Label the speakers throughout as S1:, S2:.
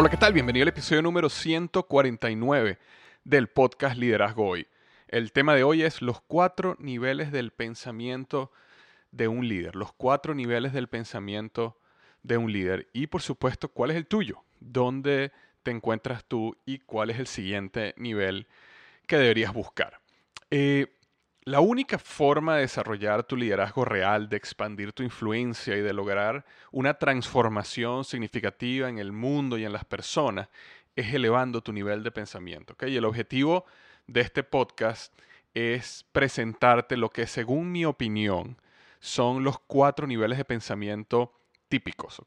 S1: Hola, ¿qué tal? Bienvenido al episodio número 149 del podcast Liderazgo Hoy. El tema de hoy es los cuatro niveles del pensamiento de un líder, los cuatro niveles del pensamiento de un líder y por supuesto cuál es el tuyo, dónde te encuentras tú y cuál es el siguiente nivel que deberías buscar. Eh, la única forma de desarrollar tu liderazgo real, de expandir tu influencia y de lograr una transformación significativa en el mundo y en las personas es elevando tu nivel de pensamiento. Y el objetivo de este podcast es presentarte lo que según mi opinión son los cuatro niveles de pensamiento típicos.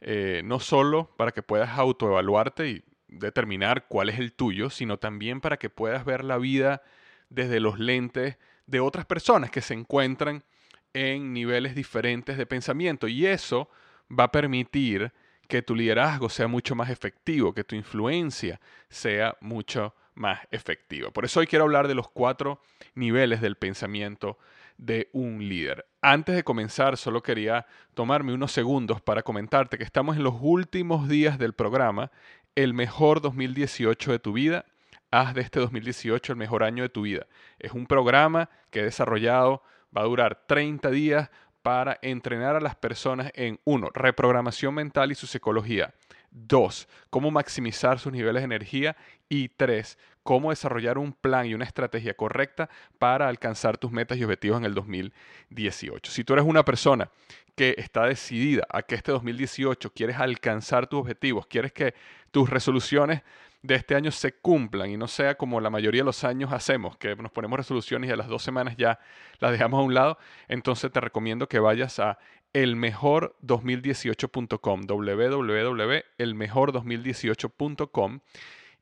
S1: Eh, no solo para que puedas autoevaluarte y determinar cuál es el tuyo, sino también para que puedas ver la vida desde los lentes de otras personas que se encuentran en niveles diferentes de pensamiento. Y eso va a permitir que tu liderazgo sea mucho más efectivo, que tu influencia sea mucho más efectiva. Por eso hoy quiero hablar de los cuatro niveles del pensamiento de un líder. Antes de comenzar, solo quería tomarme unos segundos para comentarte que estamos en los últimos días del programa, el mejor 2018 de tu vida haz de este 2018 el mejor año de tu vida. Es un programa que he desarrollado, va a durar 30 días para entrenar a las personas en uno, reprogramación mental y su psicología. Dos, cómo maximizar sus niveles de energía. Y tres, cómo desarrollar un plan y una estrategia correcta para alcanzar tus metas y objetivos en el 2018. Si tú eres una persona que está decidida a que este 2018 quieres alcanzar tus objetivos, quieres que tus resoluciones de este año se cumplan y no sea como la mayoría de los años hacemos, que nos ponemos resoluciones y a las dos semanas ya las dejamos a un lado, entonces te recomiendo que vayas a elmejor2018.com, www.elmejor2018.com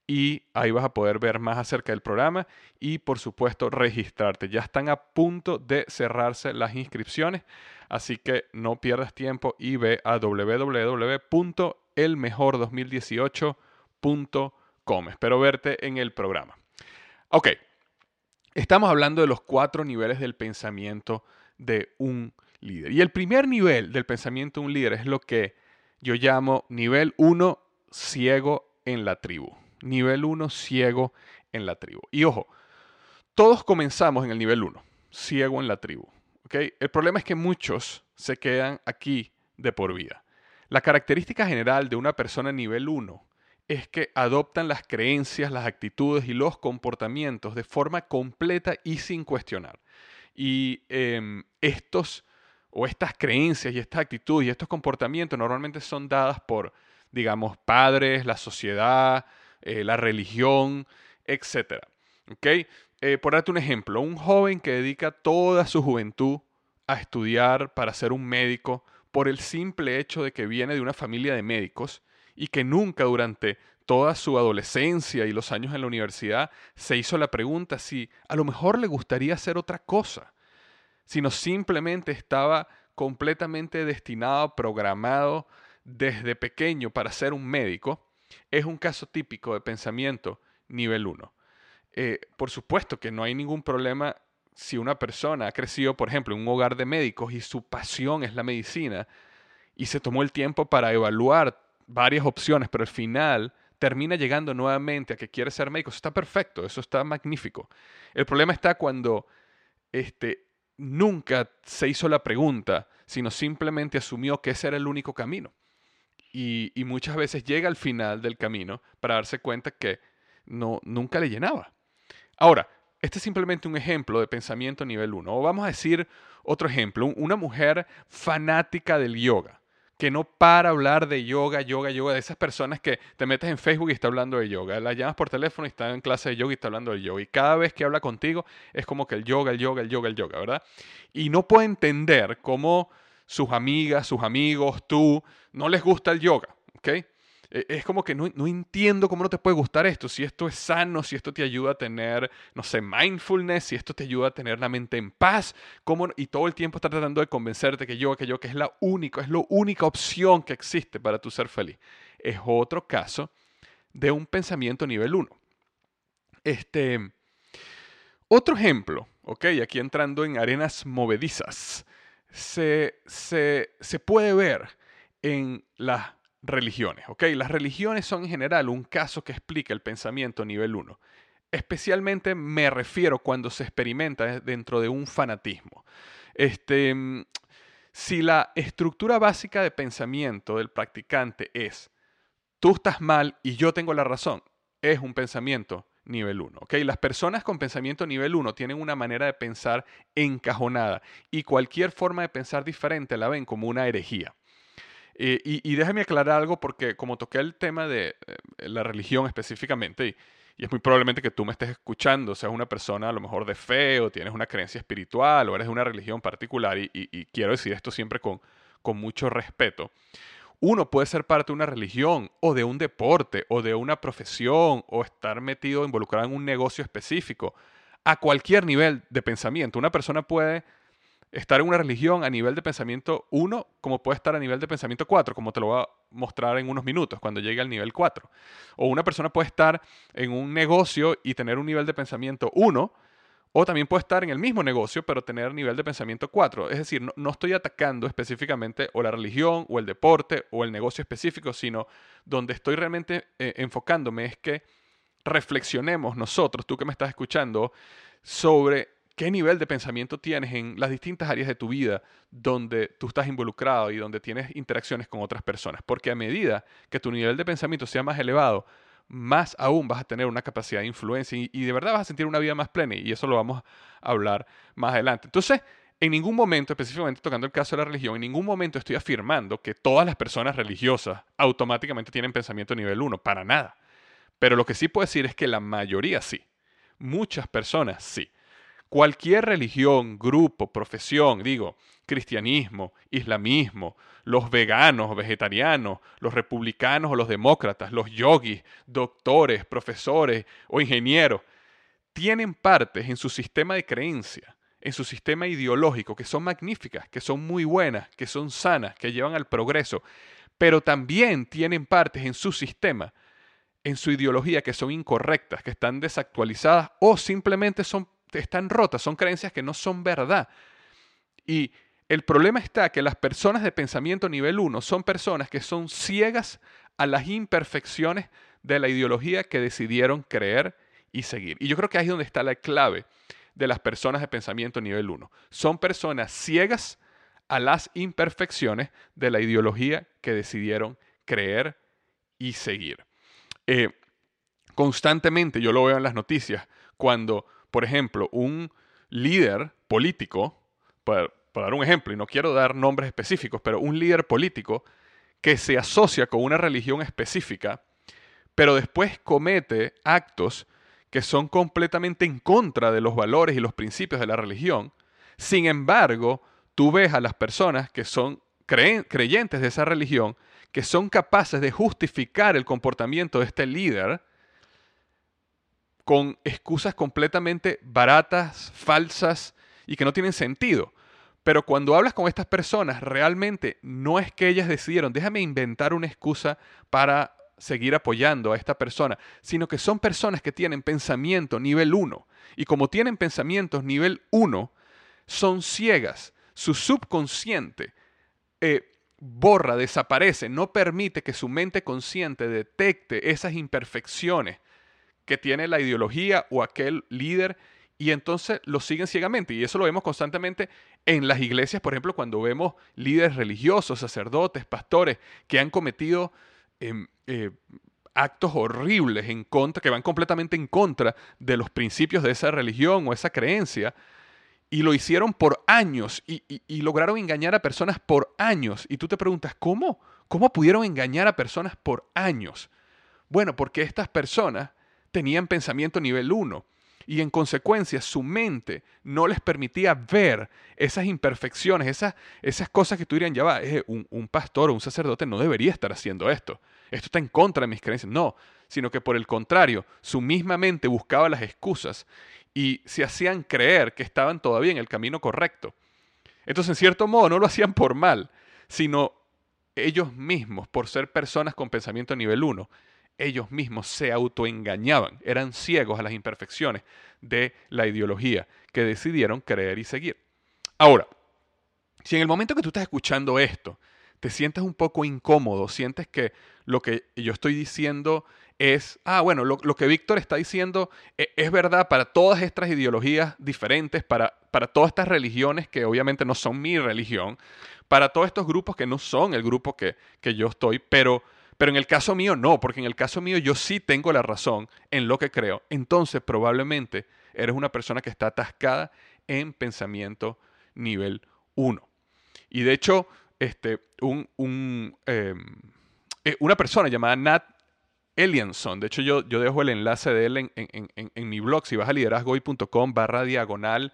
S1: y ahí vas a poder ver más acerca del programa y por supuesto registrarte. Ya están a punto de cerrarse las inscripciones, así que no pierdas tiempo y ve a www.elmejor2018.com Espero verte en el programa. Ok, estamos hablando de los cuatro niveles del pensamiento de un líder. Y el primer nivel del pensamiento de un líder es lo que yo llamo nivel 1 ciego en la tribu. Nivel 1 ciego en la tribu. Y ojo, todos comenzamos en el nivel 1, ciego en la tribu. ¿okay? El problema es que muchos se quedan aquí de por vida. La característica general de una persona nivel 1 es que adoptan las creencias, las actitudes y los comportamientos de forma completa y sin cuestionar. Y em, estos o estas creencias y estas actitudes y estos comportamientos normalmente son dadas por, digamos, padres, la sociedad, eh, la religión, etc. ¿Okay? Eh, por darte un ejemplo, un joven que dedica toda su juventud a estudiar para ser un médico por el simple hecho de que viene de una familia de médicos y que nunca durante toda su adolescencia y los años en la universidad se hizo la pregunta si a lo mejor le gustaría hacer otra cosa, sino simplemente estaba completamente destinado, programado desde pequeño para ser un médico, es un caso típico de pensamiento nivel 1. Eh, por supuesto que no hay ningún problema si una persona ha crecido, por ejemplo, en un hogar de médicos y su pasión es la medicina y se tomó el tiempo para evaluar varias opciones, pero al final termina llegando nuevamente a que quiere ser médico, eso está perfecto, eso está magnífico. El problema está cuando este, nunca se hizo la pregunta, sino simplemente asumió que ese era el único camino. Y, y muchas veces llega al final del camino para darse cuenta que no, nunca le llenaba. Ahora, este es simplemente un ejemplo de pensamiento nivel 1. O vamos a decir otro ejemplo, una mujer fanática del yoga, que no para hablar de yoga, yoga, yoga, de esas personas que te metes en Facebook y está hablando de yoga, la llamas por teléfono y está en clase de yoga y está hablando de yoga, y cada vez que habla contigo es como que el yoga, el yoga, el yoga, el yoga, ¿verdad? Y no puede entender cómo sus amigas, sus amigos, tú, no les gusta el yoga, ¿ok? E, es como que no, entiendo cómo no te puede gustar esto, si esto es sano, si esto te ayuda a tener, no sé, mindfulness, si esto te ayuda a tener la mente en paz, cómo, y todo el tiempo está tratando de convencerte que yo, que yo, que es la única, es la única opción que existe para tu ser feliz. Es otro caso de un pensamiento nivel 1. Este, otro ejemplo, ok, aquí entrando en arenas movedizas, se, se, se puede ver en las religiones. ¿ok? Las religiones son en general un caso que explica el pensamiento nivel 1. Especialmente me refiero cuando se experimenta dentro de un fanatismo. Este, mm, si la estructura básica de pensamiento del practicante es tú estás mal y yo tengo la razón, es un pensamiento nivel 1. ¿ok? Las personas con pensamiento nivel 1 tienen una manera de pensar encajonada y cualquier forma de pensar diferente la ven como una herejía. Eh, y, déjame aclarar algo porque como toqué el tema de eh, la religión específicamente, y, es muy probablemente que tú me estés escuchando, seas una persona a lo mejor de fe o tienes una creencia espiritual o eres de una religión particular, y, quiero decir esto siempre con, con mucho respeto. Uno puede ser parte de una religión o de un deporte o de una profesión o estar metido, involucrado en un negocio específico a cualquier nivel de pensamiento. Una persona puede estar en una religión a nivel de pensamiento 1 como puede estar a nivel de pensamiento 4, como te lo voy a mostrar en unos minutos cuando llegue al nivel 4. O una persona puede estar en un negocio y tener un nivel de pensamiento 1, o también puede estar en el mismo negocio pero tener nivel de pensamiento 4. Es decir, no, estoy atacando específicamente o la religión o el deporte o el negocio específico, sino donde estoy realmente eh, enfocándome es que reflexionemos nosotros, tú que me estás escuchando, sobre qué nivel de pensamiento tienes en las distintas áreas de tu vida donde tú estás involucrado y donde tienes interacciones con otras personas. Porque a medida que tu nivel de pensamiento sea más elevado, más aún vas a tener una capacidad de influencia y, de verdad vas a sentir una vida más plena y eso lo vamos a hablar más adelante. Entonces, en ningún momento, específicamente tocando el caso de la religión, en ningún momento estoy afirmando que todas las personas religiosas automáticamente tienen pensamiento nivel 1, para nada. Pero lo que sí puedo decir es que la mayoría sí. Muchas personas sí. Cualquier religión, grupo, profesión, digo, cristianismo, islamismo, los veganos, vegetarianos, los republicanos o los demócratas, los yogis, doctores, profesores o ingenieros, tienen partes en su sistema de creencia, en su sistema ideológico, que son magníficas, que son muy buenas, que son sanas, que llevan al progreso, pero también tienen partes en su sistema, en su ideología, que son incorrectas, que están desactualizadas o simplemente son están rotas, son creencias que no son verdad. Y el problema está que las personas de pensamiento nivel 1 son personas que son ciegas a las imperfecciones de la ideología que decidieron creer y seguir. Y yo creo que ahí es donde está la clave de las personas de pensamiento nivel 1. Son personas ciegas a las imperfecciones de la ideología que decidieron creer y seguir. Eh, constantemente yo lo veo en las noticias cuando por ejemplo, un líder político, para, dar un ejemplo, y no quiero dar nombres específicos, pero un líder político que se asocia con una religión específica, pero después comete actos que son completamente en contra de los valores y los principios de la religión, sin embargo, tú ves a las personas que son creyentes de esa religión que son capaces de justificar el comportamiento de este líder con excusas completamente baratas, falsas y que no tienen sentido. Pero cuando hablas con estas personas, realmente no es que ellas decidieron, déjame inventar una excusa para seguir apoyando a esta persona, sino que son personas que tienen pensamiento nivel 1. Y como tienen pensamientos nivel 1, son ciegas. Su subconsciente eh, borra, desaparece, no permite que su mente consciente detecte esas imperfecciones que tiene la ideología o aquel líder y entonces lo siguen ciegamente. Y eso lo vemos constantemente en las iglesias, por ejemplo, cuando vemos líderes religiosos, sacerdotes, pastores que han cometido em, eh, actos horribles en contra, que van completamente en contra de los principios de esa religión o esa creencia. Y lo hicieron por años y, y lograron engañar a personas por años. Y tú te preguntas, ¿cómo? ¿Cómo pudieron engañar a personas por años? Bueno, porque estas personas tenían pensamiento nivel 1 y en consecuencia su mente no les permitía ver esas imperfecciones, esas, esas cosas que tú dirían, ya va, un, un pastor o un sacerdote no debería estar haciendo esto, esto está en contra de mis creencias, no, sino que por el contrario, su misma mente buscaba las excusas y se hacían creer que estaban todavía en el camino correcto. Entonces, en cierto modo, no lo hacían por mal, sino ellos mismos, por ser personas con pensamiento nivel 1, ellos mismos se autoengañaban, eran ciegos a las imperfecciones de la ideología que decidieron creer y seguir. Ahora, si en el momento que tú estás escuchando esto, te sientes un poco incómodo, sientes que lo que yo estoy diciendo es, ah, bueno, lo, que Víctor está diciendo es, es, verdad para todas estas ideologías diferentes, para, para todas estas religiones que obviamente no son mi religión, para todos estos grupos que no son el grupo que, que yo estoy, pero pero en el caso mío no, porque en el caso mío yo sí tengo la razón en lo que creo. Entonces probablemente eres una persona que está atascada en pensamiento nivel 1. Y de hecho, este, un, em, eh, una persona llamada Nat Elianson, de hecho yo, yo dejo el enlace de él en, en mi blog, si vas a liderazgoy.com barra diagonal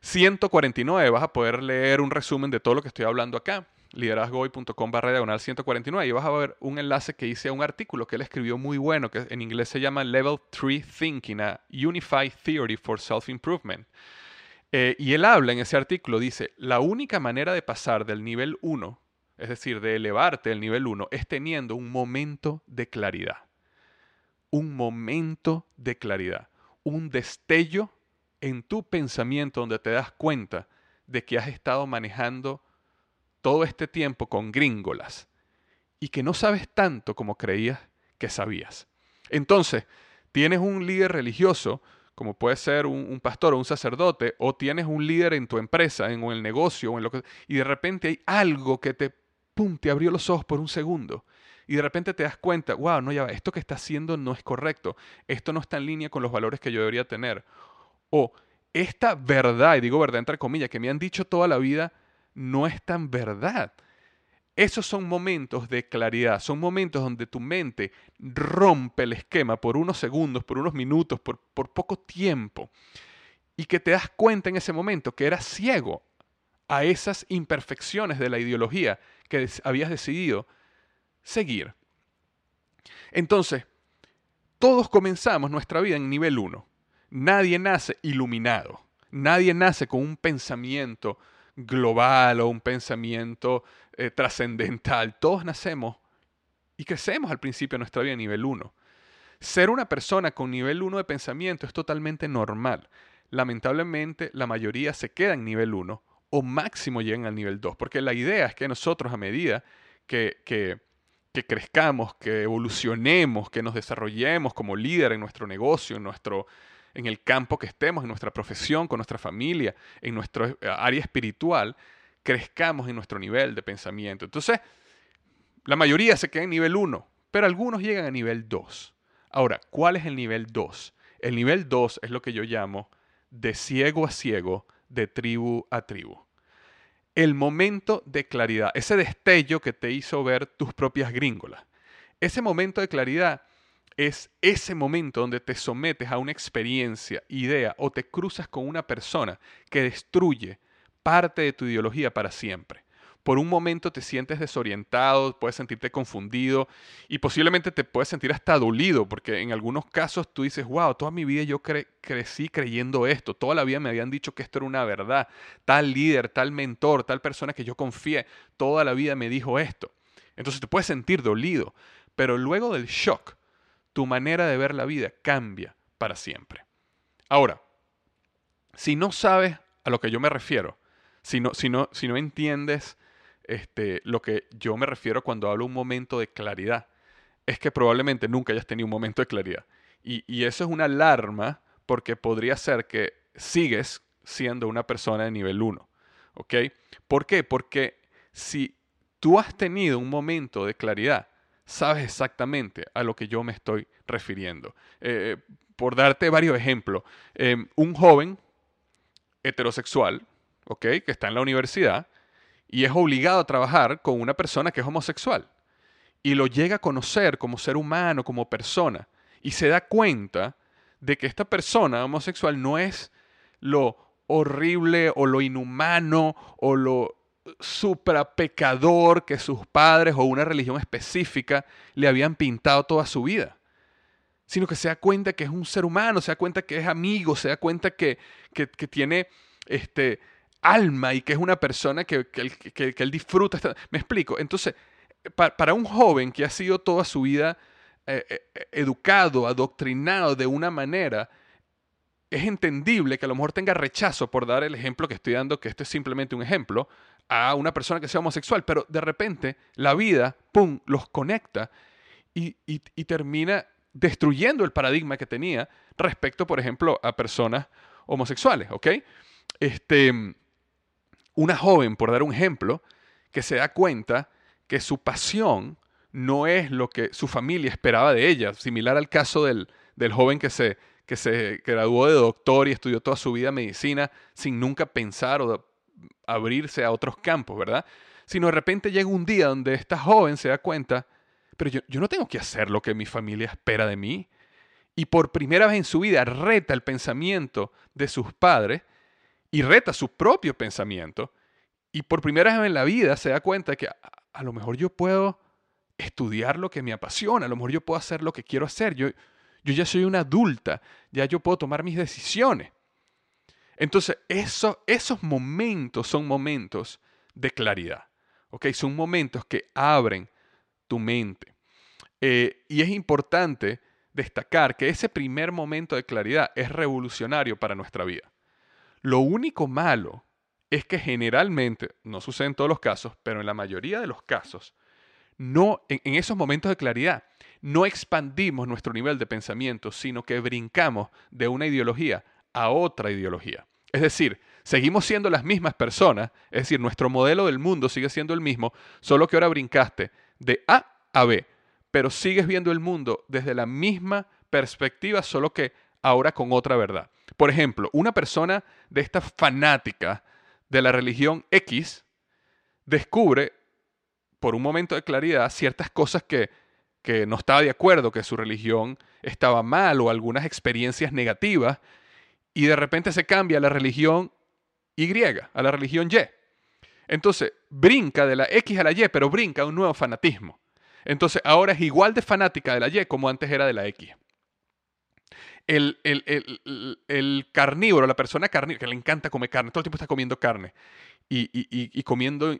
S1: 149, vas a poder leer un resumen de todo lo que estoy hablando acá liderazgohoy.com barra diagonal 149 y vas a ver un enlace que hice a un artículo que él escribió muy bueno, que en inglés se llama Level 3 Thinking, a Unified Theory for Self-Improvement. Eh, y él habla en ese artículo, dice, la única manera de pasar del nivel 1, es decir, de elevarte del nivel 1, es teniendo un momento de claridad. Un momento de claridad. Un destello en tu pensamiento donde te das cuenta de que has estado manejando todo este tiempo con gringolas y que no sabes tanto como creías que sabías. Entonces, tienes un líder religioso, como puede ser un, pastor o un sacerdote, o tienes un líder en tu empresa, en, el negocio, o en lo que, y de repente hay algo que te, pum, te abrió los ojos por un segundo. Y de repente te das cuenta, wow, no, ya esto que está haciendo no es correcto, esto no está en línea con los valores que yo debería tener. O esta verdad, y digo verdad entre comillas, que me han dicho toda la vida, no es tan verdad. Esos son momentos de claridad, son momentos donde tu mente rompe el esquema por unos segundos, por unos minutos, por, por poco tiempo, y que te das cuenta en ese momento que eras ciego a esas imperfecciones de la ideología que habías decidido seguir. Entonces, todos comenzamos nuestra vida en nivel 1. Nadie nace iluminado. Nadie nace con un pensamiento global o un pensamiento eh, trascendental. Todos nacemos y crecemos al principio de nuestra vida nivel 1. Ser una persona con nivel 1 de pensamiento es totalmente normal. Lamentablemente, la mayoría se queda en nivel 1 o máximo llegan al nivel 2, porque la idea es que nosotros a medida que, que, que crezcamos, que evolucionemos, que nos desarrollemos como líder en nuestro negocio, en nuestro, en el campo que estemos, en nuestra profesión, con nuestra familia, en nuestra eh, área espiritual, crezcamos en nuestro nivel de pensamiento. Entonces, la mayoría se queda en nivel 1, pero algunos llegan a nivel 2. Ahora, ¿cuál es el nivel 2? El nivel 2 es lo que yo llamo de ciego a ciego, de tribu a tribu. El momento de claridad, ese destello que te hizo ver tus propias gringolas. Ese momento de claridad es ese momento donde te sometes a una experiencia, idea o te cruzas con una persona que destruye parte de tu ideología para siempre. por un momento te sientes desorientado, puedes sentirte confundido y posiblemente te puedes sentir hasta dolido, porque en algunos casos tú dices, wow, toda mi vida yo crecí creyendo esto, toda la vida me habían dicho que esto era una verdad, tal líder, tal mentor, tal persona que yo confié, toda la vida me dijo esto. Entonces te puedes sentir dolido, pero luego del shock, tu manera de ver la vida cambia para siempre. Ahora, si no sabes a lo que yo me refiero, si no, si no, si no entiendes este, lo que yo me refiero cuando hablo un momento de claridad, es que probablemente nunca hayas tenido un momento de claridad. Y, eso es una alarma porque podría ser que sigues siendo una persona de nivel 1. ¿Ok? ¿Por qué? Porque si tú has tenido un momento de claridad, sabes exactamente a lo que yo me estoy refiriendo. Eh, por darte varios ejemplos, em, un joven heterosexual, ¿ok? Que está en la universidad y es obligado a trabajar con una persona que es homosexual y lo llega a conocer como ser humano, como persona, y se da cuenta de que esta persona homosexual no es lo horrible o lo inhumano o lo pecador que sus padres o una religión específica le habían pintado toda su vida. Sino que se da cuenta que es un ser humano, se da cuenta que es amigo, se da cuenta que, tiene este, alma y que es una persona que, él disfruta. Me explico. Entonces, para un joven que ha sido toda su vida eh, eh, educado, adoctrinado de una manera, es entendible que a lo mejor tenga rechazo por dar el ejemplo que estoy dando, que este es simplemente un ejemplo, a una persona que sea homosexual, pero de repente la vida, ¡pum!, los conecta y, termina destruyendo el paradigma que tenía respecto, por ejemplo, a personas homosexuales, ¿ok? Este, una joven, por dar un ejemplo, que se da cuenta que su pasión no es lo que su familia esperaba de ella, similar al caso del, del joven que se, que se graduó de doctor y estudió toda su vida medicina sin nunca pensar o abrirse a otros campos, ¿verdad? Sino de repente llega un día donde esta joven se da cuenta, pero yo, yo no tengo que hacer lo que mi familia espera de mí. Y por primera vez en su vida reta el pensamiento de sus padres y reta su propio pensamiento. Y por primera vez en la vida se da cuenta que a, lo mejor yo puedo estudiar lo que me apasiona, a lo mejor yo puedo hacer lo que quiero hacer. Yo, yo ya soy una adulta, ya yo puedo tomar mis decisiones. Entonces, esos momentos son momentos de claridad. ¿ok? Son momentos que abren tu mente. Eh, y es importante destacar que ese primer momento de claridad es revolucionario para nuestra vida. Lo único malo es que generalmente, no sucede en todos los casos, pero en la mayoría de los casos, no, en esos momentos de claridad, no expandimos nuestro nivel de pensamiento, sino que brincamos de una ideología a otra ideología. Es decir, seguimos siendo las mismas personas, es decir, nuestro modelo del mundo sigue siendo el mismo, solo que ahora brincaste de A a B, pero sigues viendo el mundo desde la misma perspectiva, solo que ahora con otra verdad. Por ejemplo, una persona de esta fanática de la religión X descubre por un momento de claridad ciertas cosas que, que no estaba de acuerdo, que su religión estaba mal o algunas experiencias negativas y de repente se cambia a la religión Y, a la religión Y. Entonces, brinca de la X a la Y, pero brinca un nuevo fanatismo. Entonces, ahora es igual de fanática de la Y como antes era de la X. El, el, carnívoro, la persona carnívora, que le encanta comer carne, todo el tiempo está comiendo carne y, y comiendo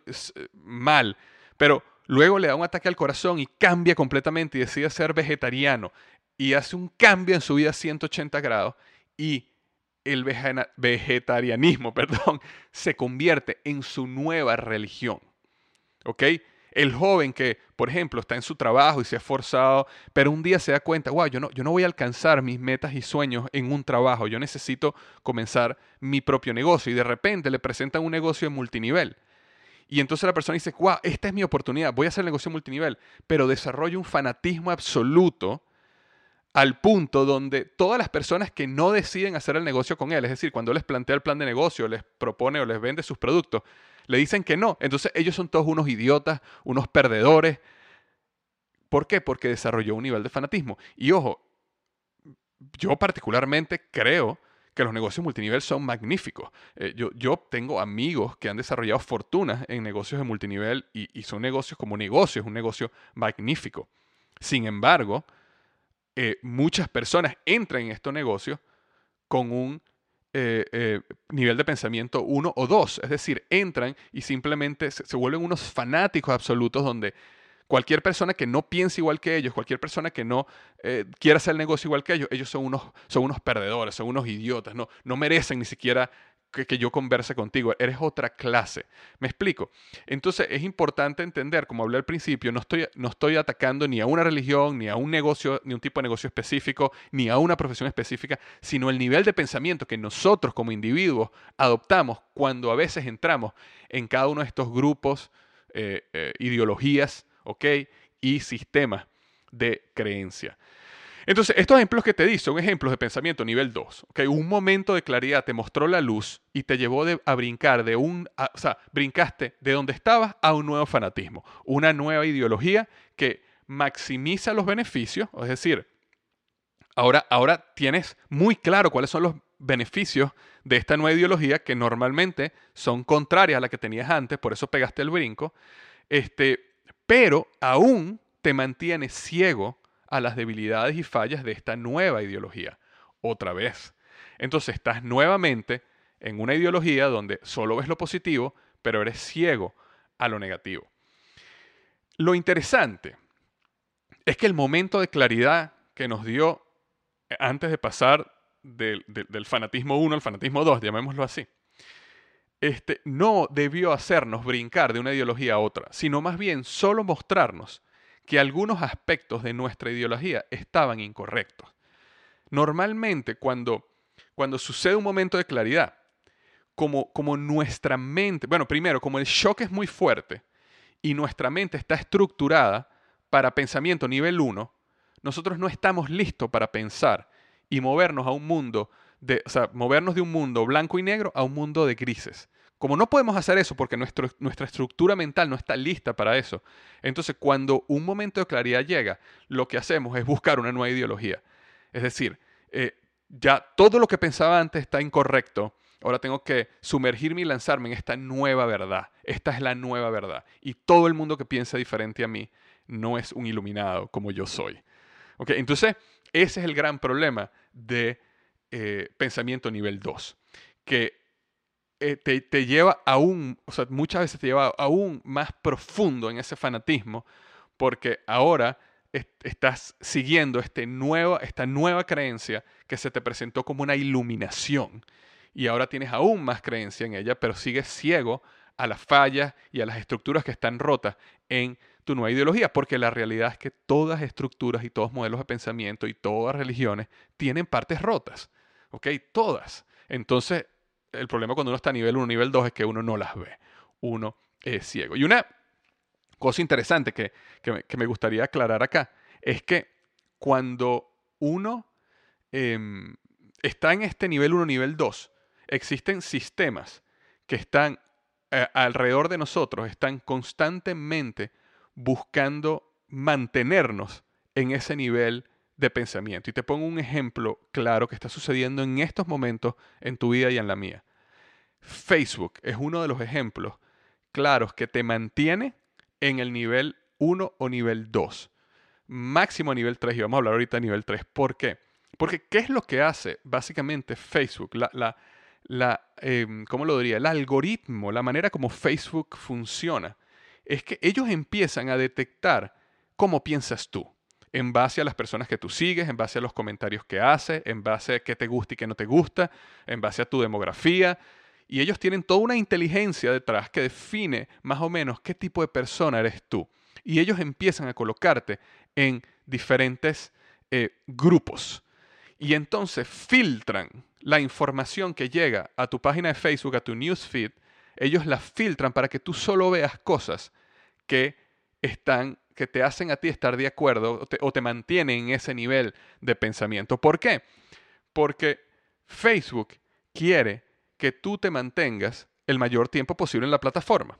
S1: mal, pero luego le da un ataque al corazón y cambia completamente y decide ser vegetariano y hace un cambio en su vida a 180 grados y el vegetarianismo, perdón, se convierte en su nueva religión. ¿Ok? El joven que, por ejemplo, está en su trabajo y se ha esforzado, pero un día se da cuenta, wow, yo no, yo no voy a alcanzar mis metas y sueños en un trabajo, yo necesito comenzar mi propio negocio y de repente le presentan un negocio de multinivel. Y entonces la persona dice, wow, esta es mi oportunidad, voy a hacer negocio multinivel, pero desarrolla un fanatismo absoluto al punto donde todas las personas que no deciden hacer el negocio con él, es decir, cuando les plantea el plan de negocio, les propone o les vende sus productos, le dicen que no. Entonces ellos son todos unos idiotas, unos perdedores. ¿Por qué? Porque desarrolló un nivel de fanatismo. Y ojo, yo particularmente creo que los negocios multinivel son magníficos. Eh, yo, yo, tengo amigos que han desarrollado fortunas en negocios de multinivel y, y son negocios como negocios, un negocio magnífico. Sin embargo, eh, muchas personas entran en estos negocios con un eh, eh, nivel de pensamiento uno o dos. Es decir, entran y simplemente se, vuelven unos fanáticos absolutos donde cualquier persona que no piense igual que ellos, cualquier persona que no quiera hacer el negocio igual que ellos, ellos son unos, son unos perdedores, son unos idiotas, no, no merecen ni siquiera que, yo converse contigo, eres otra clase. ¿Me explico? Entonces es importante entender, como hablé al principio, no estoy, no estoy atacando ni a una religión, ni a un negocio, ni un tipo de negocio específico, ni a una profesión específica, sino el nivel de pensamiento que nosotros como individuos adoptamos cuando a veces entramos en cada uno de estos grupos, eh, eh, ideologías, ¿ok? Y sistemas de creencia. Entonces, estos ejemplos que te di son ejemplos de pensamiento nivel 2. ¿okay? Un momento de claridad te mostró la luz y te llevó a brincar de un, o sea, brincaste de donde estabas a un nuevo fanatismo, una nueva ideología que maximiza los beneficios, es decir, ahora, ahora tienes muy claro cuáles son los beneficios de esta nueva ideología que normalmente son contrarias a la que tenías antes, por eso pegaste el brinco, este, pero aún te mantiene ciego a las debilidades y fallas de esta nueva ideología. Otra vez. Entonces estás nuevamente en una ideología donde solo ves lo positivo, pero eres ciego a lo negativo. Lo interesante es que el momento de claridad que nos dio eh, antes de pasar del, fanatismo 1 al fanatismo 2, llamémoslo así, este, no debió hacernos brincar de una ideología a otra, sino más bien solo mostrarnos que algunos aspectos de nuestra ideología estaban incorrectos. Normalmente cuando, cuando sucede un momento de claridad, como, como nuestra mente, bueno, primero, como el shock es muy fuerte y nuestra mente está estructurada para pensamiento nivel 1, nosotros no estamos listos para pensar y movernos a un mundo de, o sea, movernos de un mundo blanco y negro a un mundo de grises. Como no podemos hacer eso porque nuestra estructura mental no está lista para eso, entonces cuando un momento de claridad llega, lo que hacemos es buscar una nueva ideología. Es decir, eh, ya todo lo que pensaba antes está incorrecto, ahora tengo que sumergirme y lanzarme en esta nueva verdad. Esta es la nueva verdad. Y todo el mundo que piensa diferente a mí no es un iluminado como yo soy. ¿Okay? Entonces, ese es el gran problema de eh, pensamiento nivel 2, que eh, te, lleva aún, o sea, muchas veces te lleva aún más profundo en ese fanatismo, porque ahora estás siguiendo este nuevo, esta nueva creencia que se te presentó como una iluminación. Y ahora tienes aún más creencia en ella, pero sigues ciego a las fallas y a las estructuras que están rotas en tu nueva ideología, porque la realidad es que todas estructuras y todos modelos de pensamiento y todas religiones tienen partes rotas, ¿ok? Todas. Entonces, el problema cuando uno está a nivel 1, nivel 2 es que uno no las ve. Uno es ciego. Y una cosa interesante que, me, gustaría aclarar acá es que cuando uno em, está en este nivel 1, nivel 2, existen sistemas que están eh, alrededor de nosotros, están constantemente buscando mantenernos en ese nivel de pensamiento. Y te pongo un ejemplo claro que está sucediendo en estos momentos en tu vida y en la mía. Facebook es uno de los ejemplos claros que te mantiene en el nivel 1 o nivel 2. Máximo nivel 3, y vamos a hablar ahorita de nivel 3. ¿Por qué? Porque ¿qué es lo que hace básicamente Facebook? La, la, em, ¿cómo lo diría? El algoritmo, la manera como Facebook funciona, es que ellos empiezan a detectar cómo piensas tú en base a las personas que tú sigues, en base a los comentarios que haces, en base a qué te gusta y qué no te gusta, en base a tu demografía. Y ellos tienen toda una inteligencia detrás que define más o menos qué tipo de persona eres tú. Y ellos empiezan a colocarte en diferentes eh, grupos. Y entonces filtran la información que llega a tu página de Facebook, a tu newsfeed. Ellos la filtran para que tú solo veas cosas que están que te hacen a ti estar de acuerdo o te, o mantienen en ese nivel de pensamiento. ¿Por qué? Porque Facebook quiere que tú te mantengas el mayor tiempo posible en la plataforma.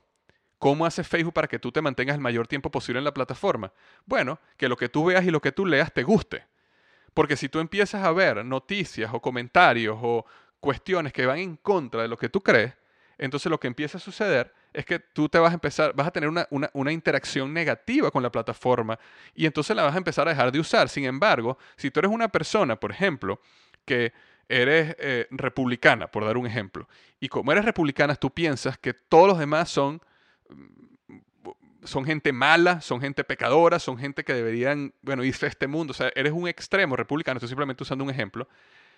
S1: ¿Cómo hace Facebook para que tú te mantengas el mayor tiempo posible en la plataforma? Bueno, que lo que tú veas y lo que tú leas te guste. Porque si tú empiezas a ver noticias o comentarios o cuestiones que van en contra de lo que tú crees, entonces lo que empieza a suceder es que tú te vas a empezar, vas a tener una, una, interacción negativa con la plataforma y entonces la vas a empezar a dejar de usar. Sin embargo, si tú eres una persona, por ejemplo, que eres eh, republicana, por dar un ejemplo, y como eres republicana, tú piensas que todos los demás son, mm, son gente mala, son gente pecadora, son gente que deberían, bueno, irse a este mundo. O sea, eres un extremo republicano, estoy simplemente usando un ejemplo.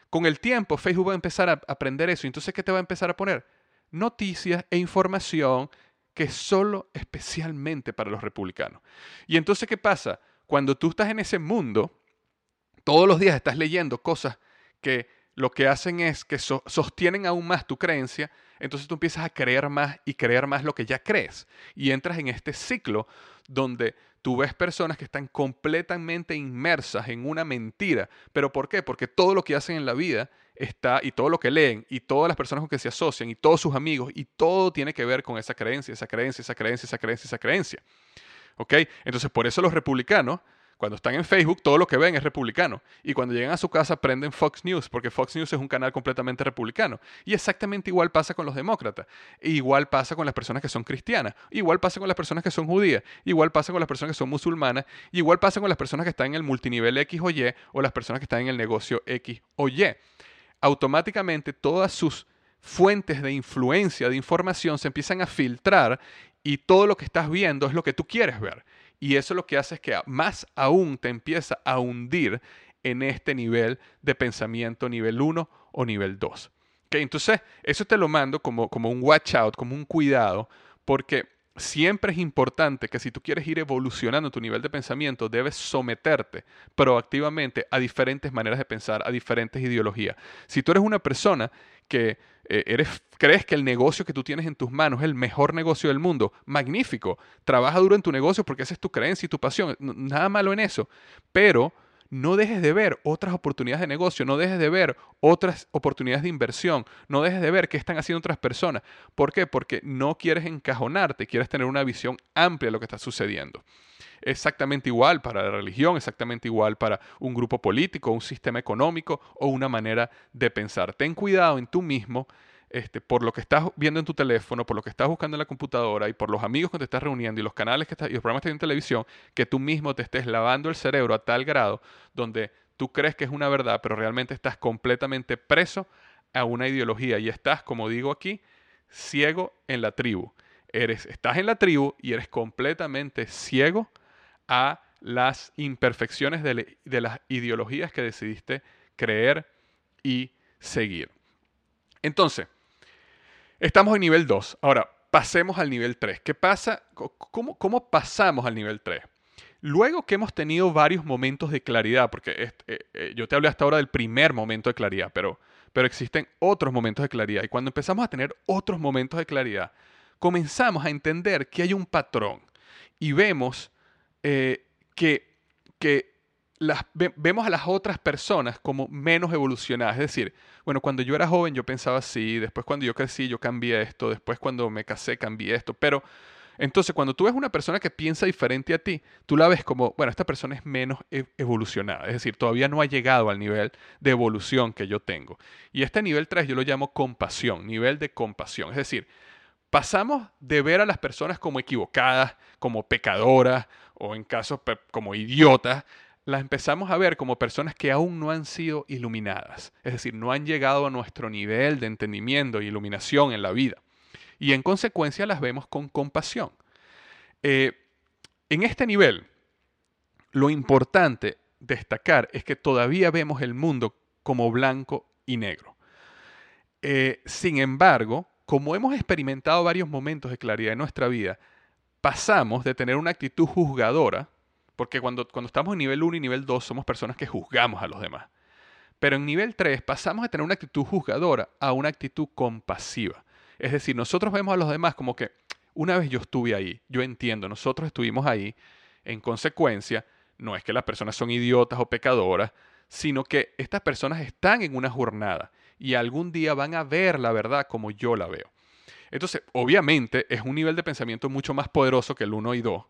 S1: Con el tiempo, Facebook va a empezar a aprender eso. Entonces, ¿qué te va a empezar a poner? Noticias e información que es solo especialmente para los republicanos. Y entonces, ¿qué pasa? Cuando tú estás en ese mundo, todos los días estás leyendo cosas que lo que hacen es que sostienen aún más tu creencia, entonces tú empiezas a creer más y creer más lo que ya crees. Y entras en este ciclo donde tú ves personas que están completamente inmersas en una mentira. ¿Pero por qué? Porque todo lo que hacen en la vida está, y todo lo que leen, y todas las personas con que se asocian, y todos sus amigos, y todo tiene que ver con esa creencia, esa creencia, esa creencia, esa creencia, esa creencia. ¿Ok? Entonces, por eso los republicanos cuando están en Facebook, todo lo que ven es republicano. Y cuando llegan a su casa, prenden Fox News, porque Fox News es un canal completamente republicano. Y exactamente igual pasa con los demócratas. igual pasa con las personas que son cristianas. Igual pasa con las personas que son judías. Igual pasa con las personas que son musulmanas. Igual pasa con las personas que están en el multinivel X o Y o las personas que están en el negocio X o Y. Automáticamente todas sus fuentes de influencia, de información, se empiezan a filtrar y todo lo que estás viendo es lo que tú quieres ver. Y eso lo que hace es que más aún te empieza a hundir en este nivel de pensamiento nivel 1 o nivel 2. Entonces, eso te lo mando como, como un watch out, como un cuidado, porque siempre es importante que si tú quieres ir evolucionando tu nivel de pensamiento, debes someterte proactivamente a diferentes maneras de pensar, a diferentes ideologías. Si tú eres una persona que eh, eres, crees que el negocio que tú tienes en tus manos es el mejor negocio del mundo, magnífico. Trabaja duro en tu negocio porque esa es tu creencia y tu pasión. Nada malo en eso. Pero no dejes de ver otras oportunidades de negocio, no dejes de ver otras oportunidades de inversión, no dejes de ver qué están haciendo otras personas. ¿Por qué? Porque no quieres encajonarte, quieres tener una visión amplia de lo que está sucediendo. Exactamente igual para la religión, exactamente igual para un grupo político, un sistema económico o una manera de pensar. Ten cuidado en tú mismo este, por lo que estás viendo en tu teléfono, por lo que estás buscando en la computadora y por los amigos que te estás reuniendo y los canales que estás, y los programas que estás en televisión, que tú mismo te estés lavando el cerebro a tal grado donde tú crees que es una verdad, pero realmente estás completamente preso a una ideología y estás, como digo aquí, ciego en la tribu. Eres, estás en la tribu y eres completamente ciego a las imperfecciones de, de las ideologías que decidiste creer y seguir. Entonces, Estamos en nivel 2. Ahora, pasemos al nivel 3. ¿Qué pasa? ¿Cómo, pasamos al nivel 3? Luego que hemos tenido varios momentos de claridad, porque eh, eh, yo te hablé hasta ahora del primer momento de claridad, pero, pero existen otros momentos de claridad. Y cuando empezamos a tener otros momentos de claridad, comenzamos a entender que hay un patrón y vemos eh, que, que vemos a las otras personas como menos evolucionadas. Es decir, bueno, cuando yo era joven yo pensaba así, después cuando yo crecí yo cambié esto, después cuando me casé cambié esto, pero entonces cuando tú ves una persona que piensa diferente a ti, tú la ves como, bueno, esta persona es menos e, evolucionada, es decir, todavía no ha llegado al nivel de evolución que yo tengo. Y este nivel 3 yo lo llamo compasión, nivel de compasión, es decir, pasamos de ver a las personas como equivocadas, como pecadoras o en casos como idiotas, las empezamos a ver como personas que aún no han sido iluminadas, es decir, no han llegado a nuestro nivel de entendimiento e iluminación en la vida. Y en consecuencia las vemos con compasión. Eh, en este nivel, lo importante destacar es que todavía vemos el mundo como blanco y negro. Eh, sin embargo, como hemos experimentado varios momentos de claridad en nuestra vida, pasamos de tener una actitud juzgadora porque cuando, cuando estamos en nivel 1 y nivel 2 somos personas que juzgamos a los demás. Pero en nivel 3 pasamos de tener una actitud juzgadora a una actitud compasiva. Es decir, nosotros vemos a los demás como que una vez yo estuve ahí, yo entiendo, nosotros estuvimos ahí, en consecuencia, no es que las personas son idiotas o pecadoras, sino que estas personas están en una jornada y algún día van a ver la verdad como yo la veo. Entonces, obviamente, es un nivel de pensamiento mucho más poderoso que el 1 y 2,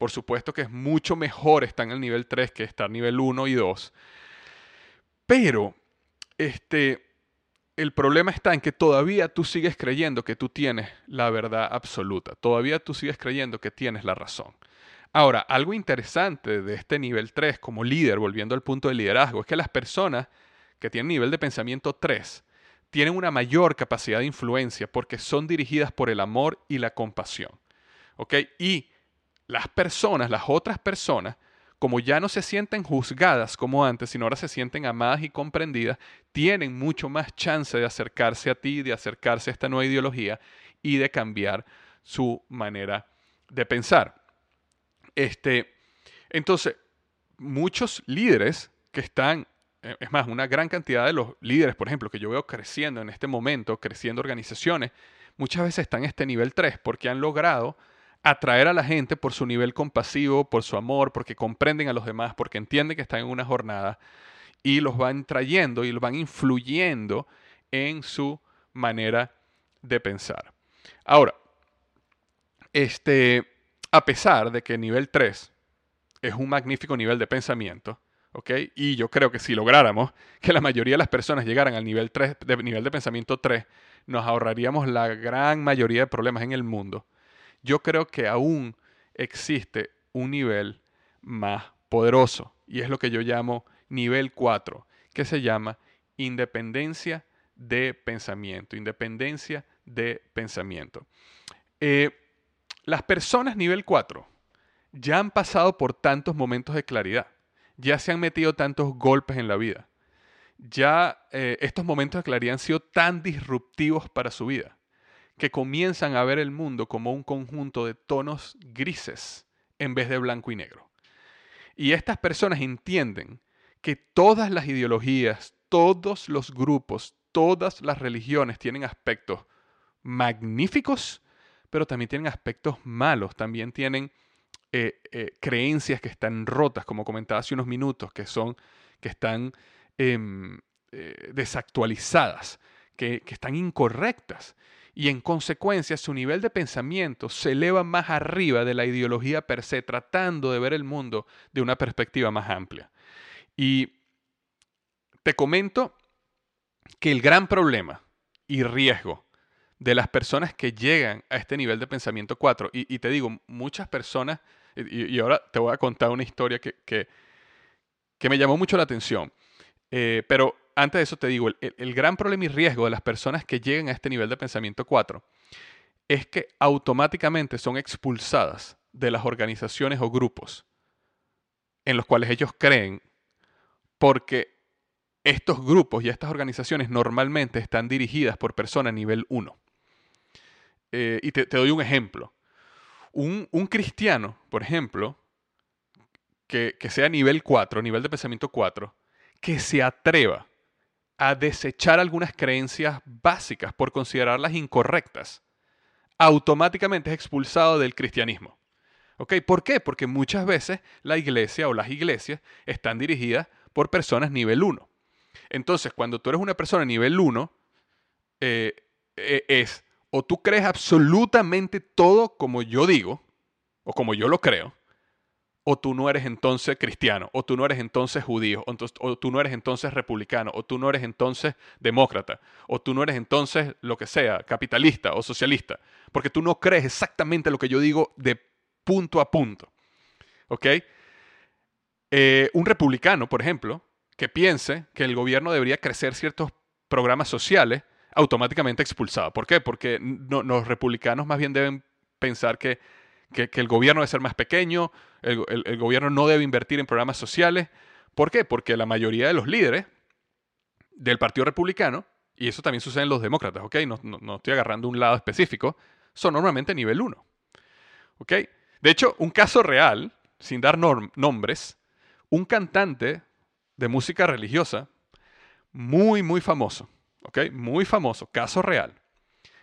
S1: por supuesto que es mucho mejor estar en el nivel 3 que estar nivel 1 y 2. Pero, este, el problema está en que todavía tú sigues creyendo que tú tienes la verdad absoluta, todavía tú sigues creyendo que tienes la razón. Ahora, algo interesante de este nivel 3 como líder, volviendo al punto de liderazgo, es que las personas que tienen nivel de pensamiento 3 tienen una mayor capacidad de influencia porque son dirigidas por el amor y la compasión. ¿Ok? Y las personas, las otras personas, como ya no se sienten juzgadas como antes, sino ahora se sienten amadas y comprendidas, tienen mucho más chance de acercarse a ti, de acercarse a esta nueva ideología y de cambiar su manera de pensar. Este, entonces, muchos líderes que están, eh, es más, una gran cantidad de los líderes, por ejemplo, que yo veo creciendo en este momento, creciendo organizaciones, muchas veces están en este nivel 3 porque han logrado atraer a la gente por su nivel compasivo, por su amor, porque comprenden a los demás, porque entienden que están en una jornada y los van trayendo y los van influyendo en su manera de pensar. Ahora, este, a pesar de que nivel 3 es un magnífico nivel de pensamiento, ¿ok? Y yo creo que si lográramos que la mayoría de las personas llegaran al nivel 3, de nivel de pensamiento 3, nos ahorraríamos la gran mayoría de problemas en el mundo yo creo que aún existe un nivel más poderoso y es lo que yo llamo nivel 4, que se llama independencia de pensamiento, independencia de pensamiento. Eh, las personas nivel 4 ya han pasado por tantos momentos de claridad, ya se han metido tantos golpes en la vida, ya eh, estos momentos de claridad han sido tan disruptivos para su vida, que comienzan a ver el mundo como un conjunto de tonos grises en vez de blanco y negro. Y estas personas entienden que todas las ideologías, todos los grupos, todas las religiones tienen aspectos magníficos, pero también tienen aspectos malos, también tienen eh, eh, creencias que están rotas, como comentaba hace unos minutos, que son, que están em, eh, desactualizadas, que, que están incorrectas y en consecuencia su nivel de pensamiento se eleva más arriba de la ideología per se, tratando de ver el mundo de una perspectiva más amplia. Y te comento que el gran problema y riesgo de las personas que llegan a este nivel de pensamiento 4, y, te digo, muchas personas, y, ahora te voy a contar una historia que, que, me llamó mucho la atención, eh, pero antes de eso te digo, el, gran problema y riesgo de las personas que llegan a este nivel de pensamiento 4 es que automáticamente son expulsadas de las organizaciones o grupos en los cuales ellos creen porque estos grupos y estas organizaciones normalmente están dirigidas por personas nivel 1. Eh, y te, doy un ejemplo. Un, cristiano, por ejemplo, que, que sea nivel 4, nivel de pensamiento 4, que se atreva a desechar algunas creencias básicas por considerarlas incorrectas, automáticamente es expulsado del cristianismo. ¿Ok? ¿Por qué? Porque muchas veces la iglesia o las iglesias están dirigidas por personas nivel 1. Entonces, cuando tú eres una persona nivel 1, eh, eh, es o tú crees absolutamente todo como yo digo, o como yo lo creo, o tú no eres entonces cristiano, o tú no eres entonces judío, o, tú no eres entonces republicano, o tú no eres entonces demócrata, o tú no eres entonces lo que sea, capitalista o socialista, porque tú no crees exactamente lo que yo digo de punto a punto. ¿Ok? Eh, un republicano, por ejemplo, que piense que el gobierno debería crecer ciertos programas sociales, automáticamente expulsado. ¿Por qué? Porque los republicanos más bien deben pensar que que, el gobierno debe ser más pequeño, el, gobierno no debe invertir en programas sociales. ¿Por qué? Porque la mayoría de los líderes del Partido Republicano, y eso también sucede en los demócratas, ¿ok? No, estoy agarrando un lado específico, son normalmente nivel 1. ¿Ok? De hecho, un caso real, sin dar nombres, un cantante de música religiosa muy, muy famoso, ¿ok? Muy famoso, caso real,